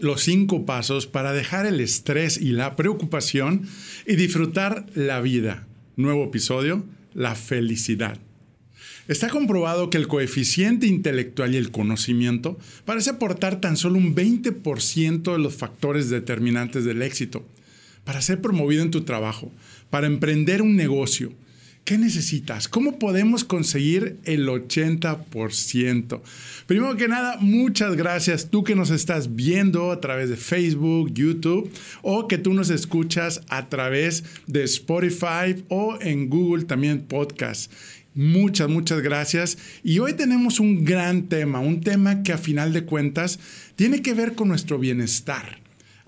los cinco pasos para dejar el estrés y la preocupación y disfrutar la vida. Nuevo episodio, la felicidad. Está comprobado que el coeficiente intelectual y el conocimiento parece aportar tan solo un 20% de los factores determinantes del éxito. Para ser promovido en tu trabajo, para emprender un negocio, ¿Qué necesitas? ¿Cómo podemos conseguir el 80%? Primero que nada, muchas gracias tú que nos estás viendo a través de Facebook, YouTube o que tú nos escuchas a través de Spotify o en Google también podcast. Muchas, muchas gracias. Y hoy tenemos un gran tema, un tema que a final de cuentas tiene que ver con nuestro bienestar.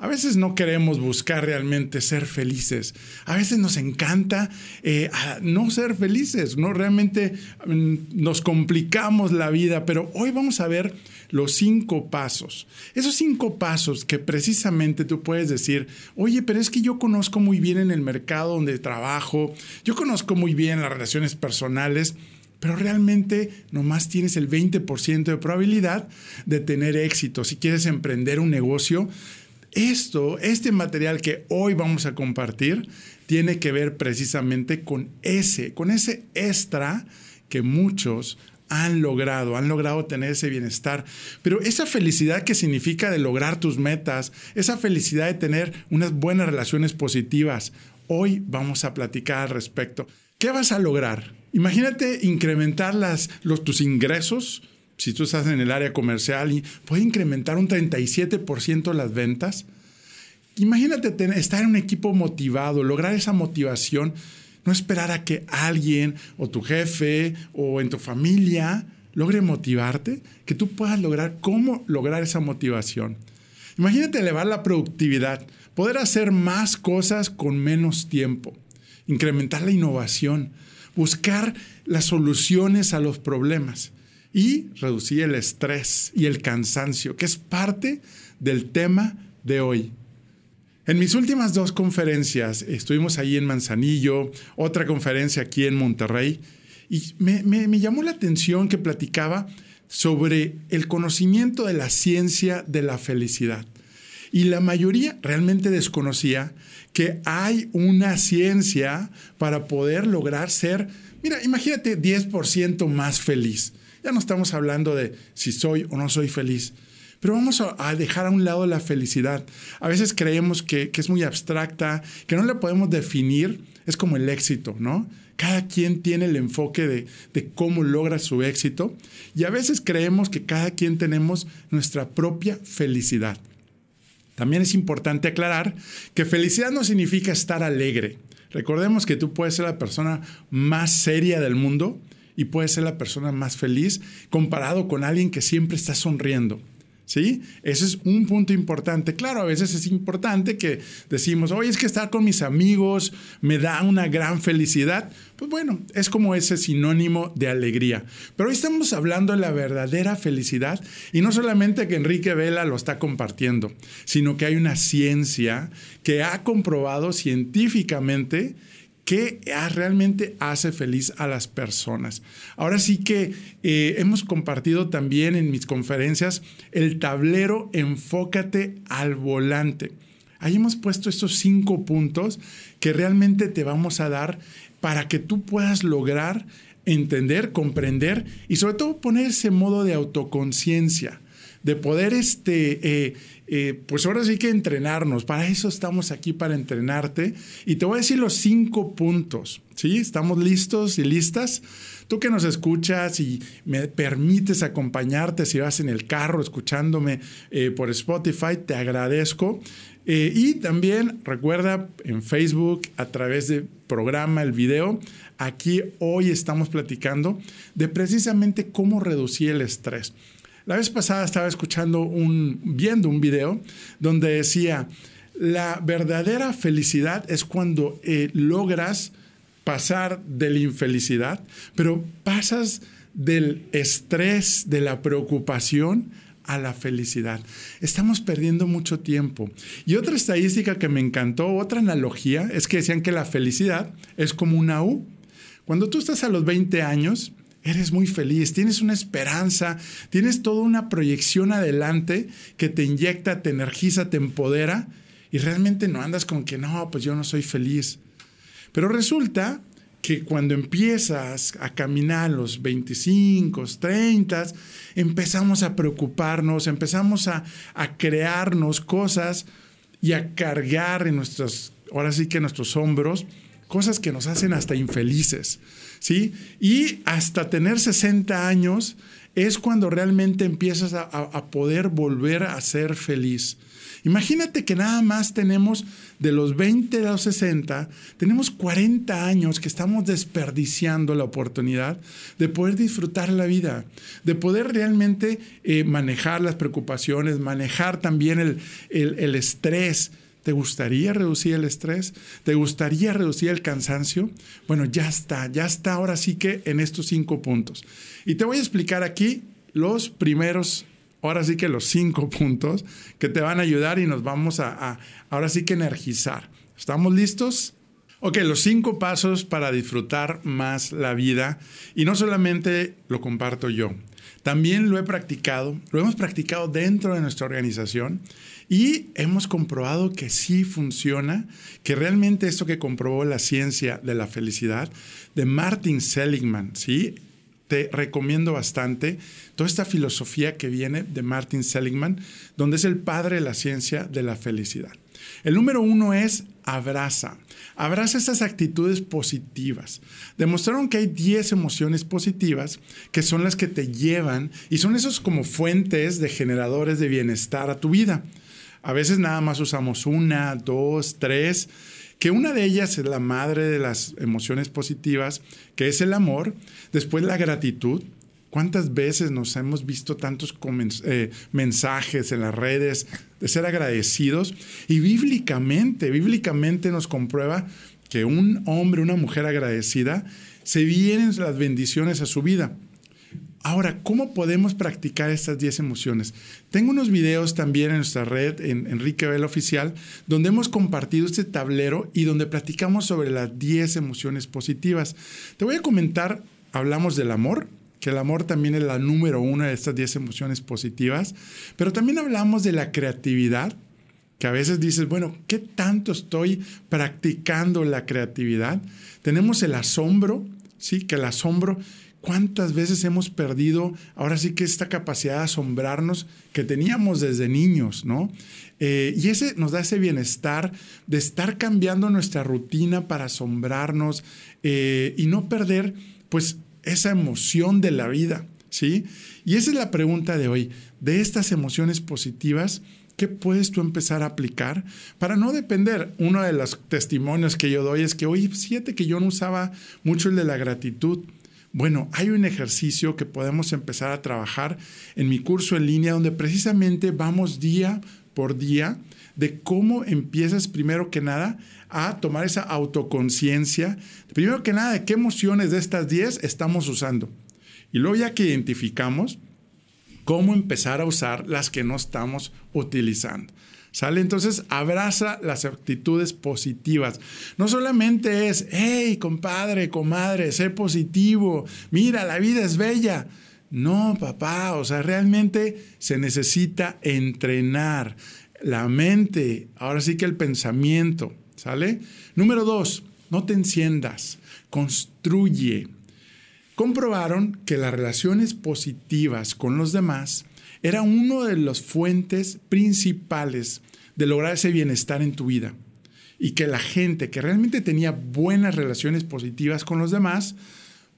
A veces no queremos buscar realmente ser felices. A veces nos encanta eh, no ser felices, no realmente mm, nos complicamos la vida, pero hoy vamos a ver los cinco pasos. Esos cinco pasos que precisamente tú puedes decir, oye, pero es que yo conozco muy bien en el mercado donde trabajo, yo conozco muy bien las relaciones personales pero realmente nomás tienes el 20% de probabilidad de tener éxito. Si quieres emprender un negocio, esto, este material que hoy vamos a compartir, tiene que ver precisamente con ese, con ese extra que muchos han logrado, han logrado tener ese bienestar. Pero esa felicidad que significa de lograr tus metas, esa felicidad de tener unas buenas relaciones positivas, hoy vamos a platicar al respecto. ¿Qué vas a lograr? Imagínate incrementar las, los, tus ingresos, si tú estás en el área comercial y puede incrementar un 37% las ventas. Imagínate estar en un equipo motivado, lograr esa motivación, no esperar a que alguien o tu jefe o en tu familia logre motivarte, que tú puedas lograr cómo lograr esa motivación. Imagínate elevar la productividad, poder hacer más cosas con menos tiempo, incrementar la innovación, buscar las soluciones a los problemas y reducir el estrés y el cansancio, que es parte del tema de hoy. En mis últimas dos conferencias, estuvimos ahí en Manzanillo, otra conferencia aquí en Monterrey, y me, me llamó la atención que platicaba sobre el conocimiento de la ciencia de la felicidad. Y la mayoría realmente desconocía que hay una ciencia para poder lograr ser, mira, imagínate 10% más feliz. Ya no estamos hablando de si soy o no soy feliz. Pero vamos a, dejar a un lado la felicidad. A veces creemos que, es muy abstracta, que no la podemos definir. Es como el éxito, ¿no? Cada quien tiene el enfoque de, de, cómo logra su éxito y a veces creemos que cada quien tenemos nuestra propia felicidad. También es importante aclarar que felicidad no significa estar alegre. Recordemos que tú puedes ser la persona más seria del mundo y puedes ser la persona más feliz comparado con alguien que siempre está sonriendo. ¿Sí? Ese es un punto importante. Claro, a veces es importante que decimos, oye, es que estar con mis amigos me da una gran felicidad. Pues bueno, es como ese sinónimo de alegría. Pero hoy estamos hablando de la verdadera felicidad y no solamente que Enrique Vela lo está compartiendo, sino que hay una ciencia que ha comprobado científicamente ¿Qué realmente hace feliz a las personas? Ahora sí que eh, hemos compartido también en mis conferencias el tablero Enfócate al volante. Ahí hemos puesto estos cinco puntos que realmente te vamos a dar para que tú puedas lograr entender, comprender y sobre todo poner ese modo de autoconciencia de poder, este, eh, eh, pues ahora sí que entrenarnos. Para eso estamos aquí, para entrenarte. Y te voy a decir los cinco puntos, ¿sí? ¿Estamos listos y listas? Tú que nos escuchas y me permites acompañarte si vas en el carro escuchándome eh, por Spotify, te agradezco. y también recuerda en Facebook a través de programa, el video, aquí hoy estamos platicando de precisamente cómo reducir el estrés. La vez pasada estaba escuchando un, viendo un video donde decía, la verdadera felicidad es cuando eh, logras pasar de la infelicidad, pero pasas del estrés, de la preocupación a la felicidad. Estamos perdiendo mucho tiempo. Y otra estadística que me encantó, otra analogía, es que decían que la felicidad es como una U. Cuando tú estás a los 20 años, eres muy feliz, tienes una esperanza, tienes toda una proyección adelante que te inyecta, te energiza, te empodera y realmente no andas con que no, pues yo no soy feliz. Pero resulta que cuando empiezas a caminar los 25, 30, empezamos a preocuparnos, empezamos a, a crearnos cosas y a cargar en nuestros, ahora sí que en nuestros hombros, cosas que nos hacen hasta infelices, ¿sí? Y hasta tener 60 años es cuando realmente empiezas a, poder volver a ser feliz. Imagínate que nada más tenemos de los 20 a los 60, tenemos 40 años que estamos desperdiciando la oportunidad de poder disfrutar la vida, de poder realmente eh, manejar las preocupaciones, manejar también el, el estrés. ¿Te gustaría reducir el estrés? ¿Te gustaría reducir el cansancio? Bueno, ya está, ya está ahora sí que en estos cinco puntos. Y te voy a explicar aquí los primeros ahora sí que los cinco puntos que te van a ayudar y nos vamos a, ahora sí que energizar. ¿Estamos listos? Ok, los cinco pasos para disfrutar más la vida. Y no solamente lo comparto yo, también lo he practicado, lo hemos practicado dentro de nuestra organización y hemos comprobado que sí funciona, que realmente esto que comprobó la ciencia de la felicidad de Martin Seligman, ¿sí? te recomiendo bastante toda esta filosofía que viene de Martin Seligman, donde es el padre de la ciencia de la felicidad. El número uno es abraza. Abraza estas actitudes positivas. Demostraron que hay 10 emociones positivas que son las que te llevan y son esos como fuentes de generadores de bienestar a tu vida. A veces nada más usamos una, dos, tres que una de ellas es la madre de las emociones positivas, que es el amor, después la gratitud. ¿Cuántas veces nos hemos visto tantos eh, mensajes en las redes de ser agradecidos? Y bíblicamente, bíblicamente nos comprueba que un hombre, una mujer agradecida, se vienen las bendiciones a su vida. Ahora, ¿cómo podemos practicar estas 10 emociones? Tengo unos videos también en nuestra red, en Enrique Vela Oficial, donde hemos compartido este tablero y donde platicamos sobre las 10 emociones positivas. Te voy a comentar, hablamos del amor, que el amor también es la número una de estas 10 emociones positivas, pero también hablamos de la creatividad, que a veces dices, bueno, ¿qué tanto estoy practicando la creatividad? Tenemos el asombro, ¿sí? Que el asombro ¿Cuántas veces hemos perdido ahora sí que esta capacidad de asombrarnos que teníamos desde niños, ¿no? Eh, y ese nos da ese bienestar de estar cambiando nuestra rutina para asombrarnos eh, y no perder, pues, esa emoción de la vida, ¿sí? Y esa es la pregunta de hoy. De estas emociones positivas, ¿qué puedes tú empezar a aplicar para no depender? Uno de los testimonios que yo doy es que, oye, fíjate que yo no usaba mucho el de la gratitud. Bueno, hay un ejercicio que podemos empezar a trabajar en mi curso en línea donde precisamente vamos día por día de cómo empiezas primero que nada a tomar esa autoconciencia. Primero que nada, de qué emociones de estas 10 estamos usando. Y luego ya que identificamos, cómo empezar a usar las que no estamos utilizando. ¿Sale? Entonces abraza las actitudes positivas. No solamente es, hey, compadre, comadre, sé positivo, mira, la vida es bella. No, papá, o sea, realmente se necesita entrenar la mente, ahora sí que el pensamiento, ¿sale? Número dos, no te enciendas, construye. Comprobaron que las relaciones positivas con los demás era uno de las fuentes principales de lograr ese bienestar en tu vida. Y que la gente que realmente tenía buenas relaciones positivas con los demás,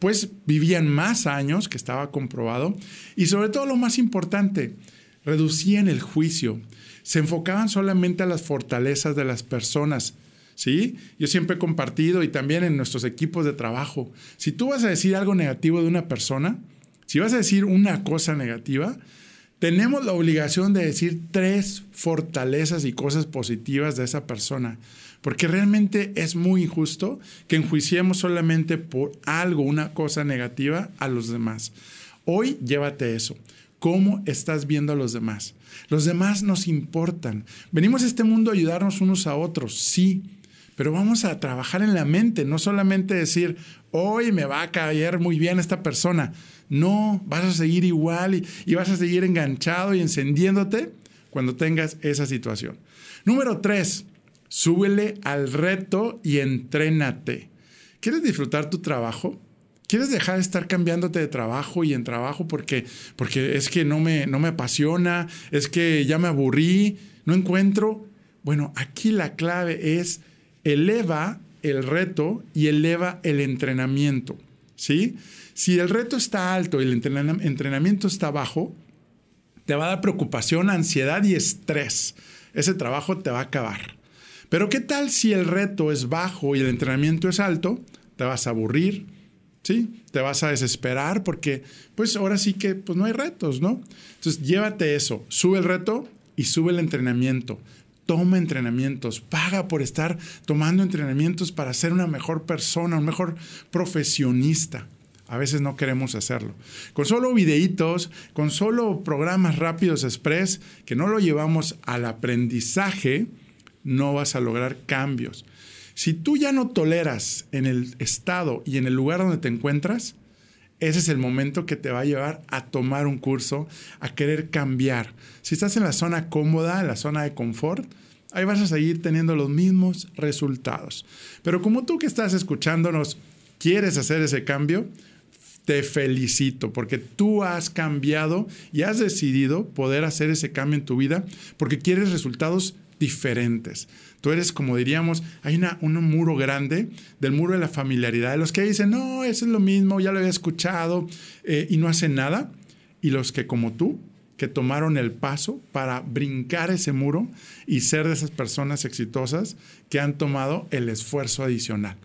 pues vivían más años, que estaba comprobado, y sobre todo lo más importante, reducían el juicio, se enfocaban solamente a las fortalezas de las personas. ¿Sí? Yo siempre he compartido y también en nuestros equipos de trabajo, si tú vas a decir algo negativo de una persona, si vas a decir una cosa negativa, tenemos la obligación de decir tres fortalezas y cosas positivas de esa persona, porque realmente es muy injusto que enjuiciemos solamente por algo, una cosa negativa a los demás. Hoy llévate eso. ¿Cómo estás viendo a los demás? Los demás nos importan. Venimos a este mundo a ayudarnos unos a otros, sí, Pero vamos a trabajar en la mente, no solamente decir, hoy me va a caer muy bien esta persona. No, vas a seguir igual y, vas a seguir enganchado y encendiéndote cuando tengas esa situación. Número tres, súbele al reto y entrénate. ¿Quieres disfrutar tu trabajo? ¿Quieres dejar de estar cambiándote de trabajo y en trabajo porque, porque es que no me, no me apasiona, es que ya me aburrí, no encuentro? Bueno, aquí la clave es eleva el reto y eleva el entrenamiento. ¿sí? Si el reto está alto y el entrenamiento está bajo, te va a dar preocupación, ansiedad y estrés. Ese trabajo te va a acabar. Pero ¿qué tal si el reto es bajo y el entrenamiento es alto? Te vas a aburrir, ¿sí? Te vas a desesperar porque pues ahora sí que pues no hay retos, ¿no? Entonces llévate eso, sube el reto y sube el entrenamiento toma entrenamientos, paga por estar tomando entrenamientos para ser una mejor persona, un mejor profesionista. A veces no queremos hacerlo. Con solo videitos, con solo programas rápidos express, que no lo llevamos al aprendizaje, no vas a lograr cambios. Si tú ya no toleras en el estado y en el lugar donde te encuentras, ese es el momento que te va a llevar a tomar un curso, a querer cambiar. Si estás en la zona cómoda, en la zona de confort, ahí vas a seguir teniendo los mismos resultados. Pero como tú que estás escuchándonos quieres hacer ese cambio, te felicito porque tú has cambiado y has decidido poder hacer ese cambio en tu vida porque quieres resultados diferentes. Tú eres, como diríamos, hay una, un muro grande del muro de la familiaridad, de los que dicen, no, eso es lo mismo, ya lo había escuchado eh, y no hacen nada. Y los que, como tú, que tomaron el paso para brincar ese muro y ser de esas personas exitosas que han tomado el esfuerzo adicional.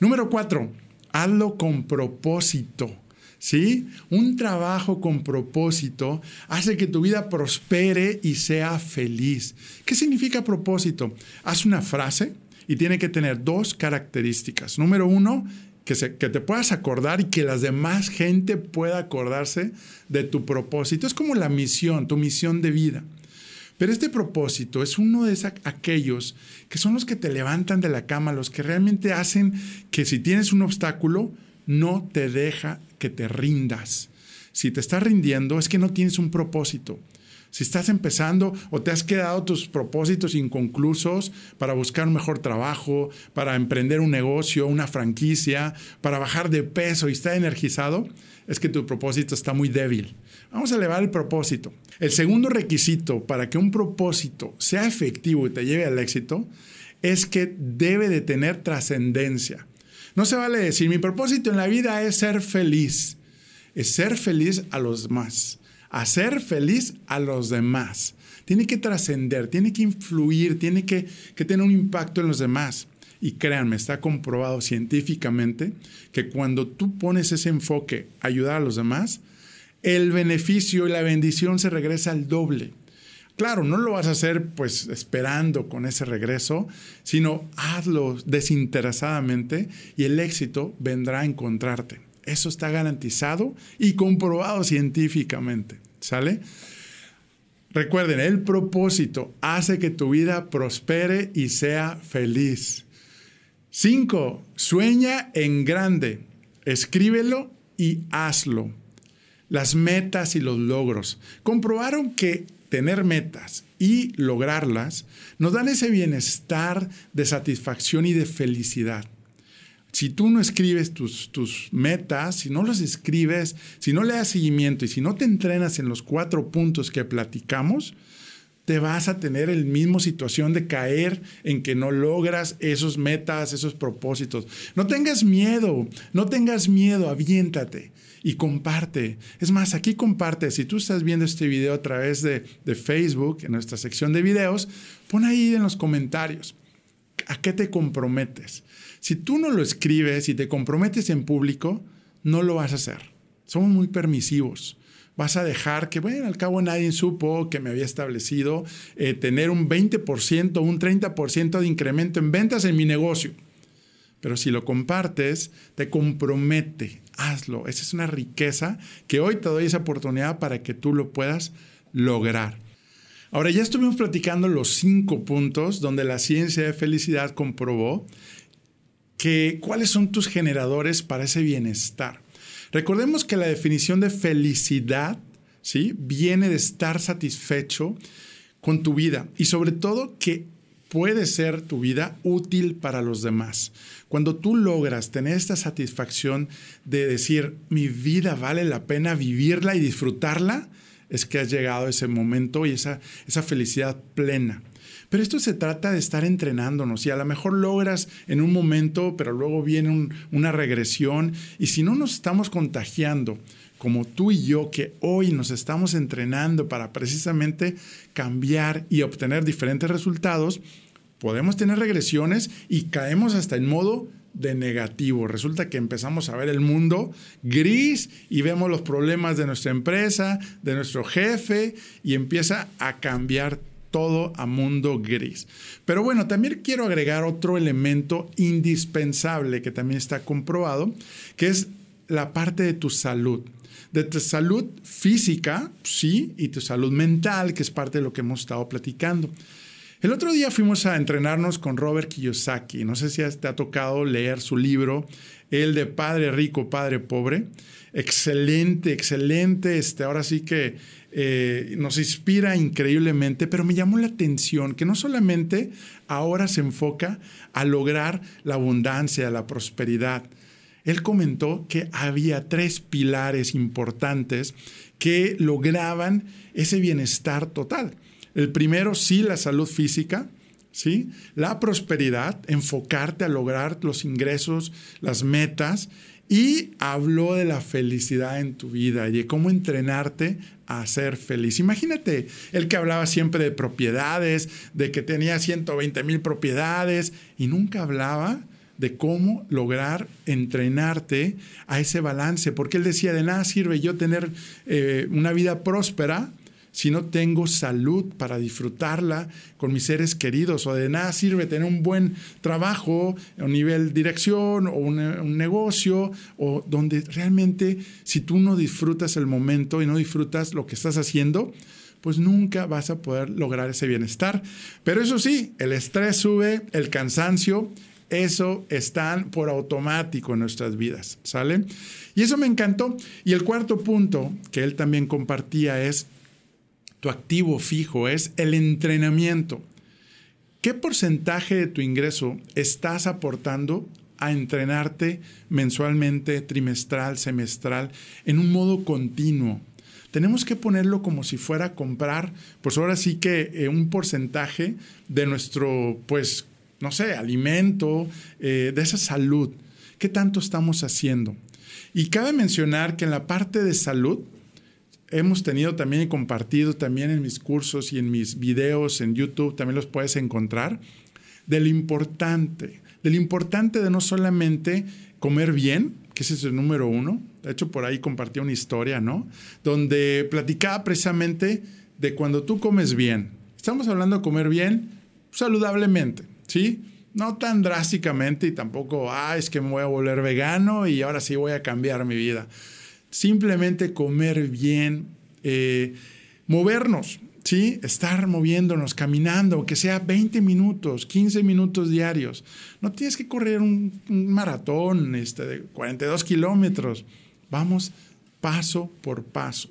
Número cuatro, hazlo con propósito. ¿Sí? Un trabajo con propósito hace que tu vida prospere y sea feliz. ¿Qué significa propósito? Haz una frase y tiene que tener dos características. Número uno, que, que, te puedas acordar y que las demás gente pueda acordarse de tu propósito. Es como la misión, tu misión de vida. Pero este propósito es uno de esos, aquellos que son los que te levantan de la cama, los que realmente hacen que si tienes un obstáculo, no te deja que te rindas. Si te estás rindiendo es que no tienes un propósito. Si estás empezando o te has quedado tus propósitos inconclusos para buscar un mejor trabajo, para emprender un negocio, una franquicia, para bajar de peso y estar energizado, es que tu propósito está muy débil. Vamos a elevar el propósito. El segundo requisito para que un propósito sea efectivo y te lleve al éxito es que debe de tener trascendencia. No se vale decir, mi propósito en la vida es ser feliz. Es ser feliz a los demás. Hacer feliz a los demás. Tiene que trascender, tiene que influir, tiene que, que tener un impacto en los demás. Y créanme, está comprobado científicamente que cuando tú pones ese enfoque ayudar a los demás, el beneficio y la bendición se regresa al doble. Claro, no lo vas a hacer pues esperando con ese regreso, sino hazlo desinteresadamente y el éxito vendrá a encontrarte. Eso está garantizado y comprobado científicamente. ¿Sale? Recuerden, el propósito hace que tu vida prospere y sea feliz. Cinco, Sueña en grande. Escríbelo y hazlo. Las metas y los logros. Comprobaron que tener metas y lograrlas nos dan ese bienestar de satisfacción y de felicidad. Si tú no escribes tus, tus metas, si no los escribes, si no le das seguimiento y si no te entrenas en los cuatro puntos que platicamos, te vas a tener el mismo situación de caer en que no logras esos metas, esos propósitos. No tengas miedo, no tengas miedo, aviéntate y comparte. Es más, aquí comparte. Si tú estás viendo este video a través de, de Facebook, en nuestra sección de videos, pon ahí en los comentarios. ¿A qué te comprometes? Si tú no lo escribes y te comprometes en público, no lo vas a hacer. Somos muy permisivos vas a dejar que, bueno, al cabo nadie supo que me había establecido eh, tener un 20%, un 30% de incremento en ventas en mi negocio. Pero si lo compartes, te compromete, hazlo. Esa es una riqueza que hoy te doy esa oportunidad para que tú lo puedas lograr. Ahora ya estuvimos platicando los cinco puntos donde la ciencia de felicidad comprobó que cuáles son tus generadores para ese bienestar. Recordemos que la definición de felicidad ¿sí? viene de estar satisfecho con tu vida y sobre todo que puede ser tu vida útil para los demás. Cuando tú logras tener esta satisfacción de decir, mi vida vale la pena vivirla y disfrutarla, es que has llegado a ese momento y esa, esa felicidad plena. Pero esto se trata de estar entrenándonos y a lo mejor logras en un momento, pero luego viene una regresión y si no nos estamos contagiando, como tú y yo, que hoy nos estamos entrenando para precisamente cambiar y obtener diferentes resultados, podemos tener regresiones y caemos hasta en modo de negativo. Resulta que empezamos a ver el mundo gris y vemos los problemas de nuestra empresa, de nuestro jefe y empieza a cambiar todo a mundo gris. Pero bueno, también quiero agregar otro elemento indispensable que también está comprobado, que es la parte de tu salud. De tu salud física, sí, y tu salud mental, que es parte de lo que hemos estado platicando. El otro día fuimos a entrenarnos con Robert Kiyosaki. No sé si te ha tocado leer su libro, el de Padre Rico, Padre Pobre. Excelente, excelente. Este, ahora sí que eh, nos inspira increíblemente, pero me llamó la atención que no solamente ahora se enfoca a lograr la abundancia, la prosperidad. Él comentó que había tres pilares importantes que lograban ese bienestar total. El primero, sí, la salud física, ¿sí? La prosperidad, enfocarte a lograr los ingresos, las metas. Y habló de la felicidad en tu vida y de cómo entrenarte a ser feliz. Imagínate, el que hablaba siempre de propiedades, de que tenía 120 mil propiedades y nunca hablaba de cómo lograr entrenarte a ese balance, porque él decía, de nada sirve yo tener eh, una vida próspera si no tengo salud para disfrutarla con mis seres queridos, o de nada sirve tener un buen trabajo a nivel dirección o un, negocio, o donde realmente si tú no disfrutas el momento y no disfrutas lo que estás haciendo, pues nunca vas a poder lograr ese bienestar. Pero eso sí, el estrés sube, el cansancio, eso están por automático en nuestras vidas, ¿sale? Y eso me encantó. Y el cuarto punto que él también compartía es tu activo fijo es el entrenamiento. ¿Qué porcentaje de tu ingreso estás aportando a entrenarte mensualmente, trimestral, semestral, en un modo continuo? Tenemos que ponerlo como si fuera a comprar, pues ahora sí que eh, un porcentaje de nuestro, pues, no sé, alimento, eh, de esa salud. ¿Qué tanto estamos haciendo? Y cabe mencionar que en la parte de salud, hemos tenido también y compartido también en mis cursos y en mis videos en YouTube, también los puedes encontrar, de lo importante, de lo importante de no solamente comer bien, que ese es el número uno, de hecho por ahí compartí una historia, ¿no? Donde platicaba precisamente de cuando tú comes bien. Estamos hablando de comer bien saludablemente, ¿sí? No tan drásticamente y tampoco, ah, es que me voy a volver vegano y ahora sí voy a cambiar mi vida simplemente comer bien, eh, movernos, ¿sí? Estar moviéndonos, caminando, aunque sea 20 minutos, 15 minutos diarios. No tienes que correr un, maratón este, de 42 kilómetros. Vamos paso por paso.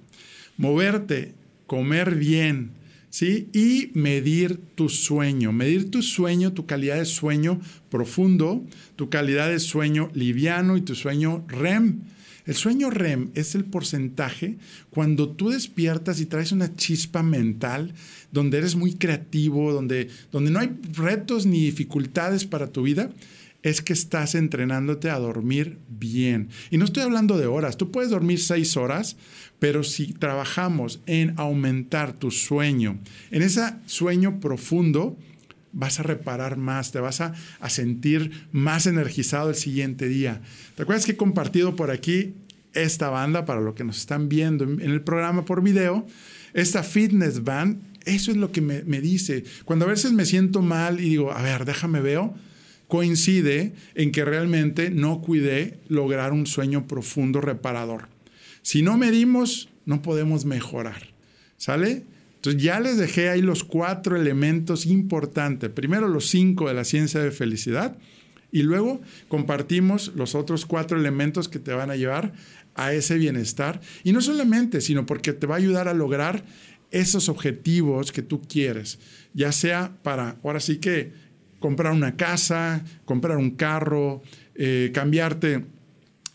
Moverte, comer bien, ¿sí? Y medir tu sueño, medir tu sueño, tu calidad de sueño profundo, tu calidad de sueño liviano y tu sueño REM el sueño REM es el porcentaje cuando tú despiertas y traes una chispa mental, donde eres muy creativo, donde, donde no hay retos ni dificultades para tu vida, es que estás entrenándote a dormir bien. Y no estoy hablando de horas, tú puedes dormir seis horas, pero si trabajamos en aumentar tu sueño, en ese sueño profundo, vas a reparar más, te vas a, a, sentir más energizado el siguiente día. ¿Te acuerdas que he compartido por aquí esta banda para lo que nos están viendo en el programa por video? Esta fitness band, eso es lo que me, me dice. Cuando a veces me siento mal y digo, a ver, déjame veo, coincide en que realmente no cuidé lograr un sueño profundo reparador. Si no medimos, no podemos mejorar. ¿Sale? Entonces ya les dejé ahí los cuatro elementos importantes. Primero los cinco de la ciencia de felicidad y luego compartimos los otros cuatro elementos que te van a llevar a ese bienestar. Y no solamente, sino porque te va a ayudar a lograr esos objetivos que tú quieres, ya sea para, ahora sí que, comprar una casa, comprar un carro, eh, cambiarte,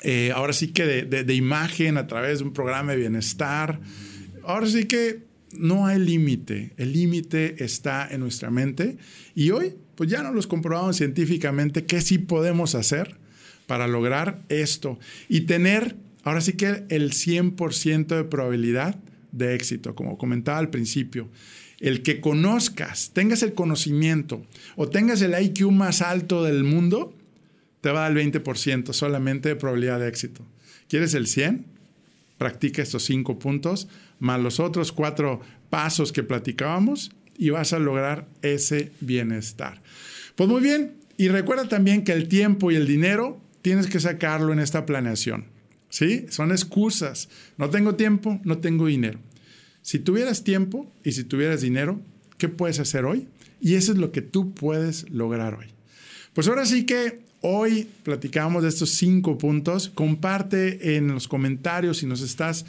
eh, ahora sí que de imagen a través de un programa de bienestar. Ahora sí que no hay límite, el límite está en nuestra mente y hoy pues ya nos los comprobamos científicamente que sí podemos hacer para lograr esto y tener ahora sí que el 100% de probabilidad de éxito, como comentaba al principio. El que conozcas, tengas el conocimiento o tengas el IQ más alto del mundo, te va a dar el 20% solamente de probabilidad de éxito. ¿Quieres el 100? Practica estos cinco puntos más los otros cuatro pasos que platicábamos y vas a lograr ese bienestar. Pues muy bien, y recuerda también que el tiempo y el dinero tienes que sacarlo en esta planeación. ¿Sí? Son excusas. No tengo tiempo, no tengo dinero. Si tuvieras tiempo y si tuvieras dinero, ¿qué puedes hacer hoy? Y eso es lo que tú puedes lograr hoy. Pues ahora sí que hoy platicamos de estos cinco puntos. Comparte en los comentarios si nos estás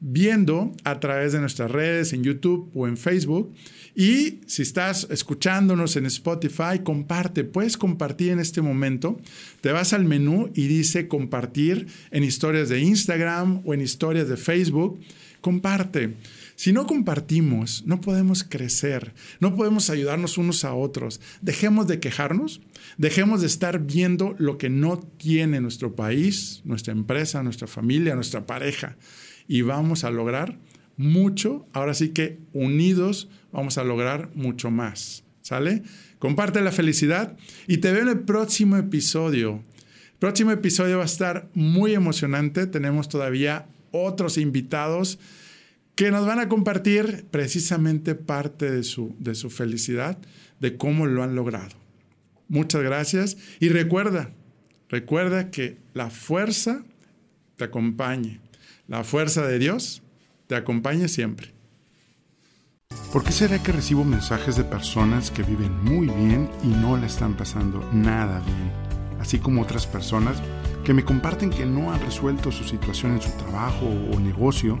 viendo a través de nuestras redes en YouTube o en Facebook. Y si estás escuchándonos en Spotify, comparte. Puedes compartir en este momento. Te vas al menú y dice compartir en historias de Instagram o en historias de Facebook. Comparte. Si no compartimos, no podemos crecer, no podemos ayudarnos unos a otros. Dejemos de quejarnos, dejemos de estar viendo lo que no tiene nuestro país, nuestra empresa, nuestra familia, nuestra pareja y vamos a lograr mucho. Ahora sí que unidos vamos a lograr mucho más. ¿Sale? Comparte la felicidad y te veo en el próximo episodio. El próximo episodio va a estar muy emocionante. Tenemos todavía otros invitados que nos van a compartir precisamente parte de su, de su felicidad, de cómo lo han logrado. Muchas gracias y recuerda, recuerda que la fuerza te acompañe la fuerza de Dios te acompañe siempre. ¿Por qué será que recibo mensajes de personas que viven muy bien y no la están pasando nada bien? Así como otras personas que me comparten que no han resuelto su situación en su trabajo o negocio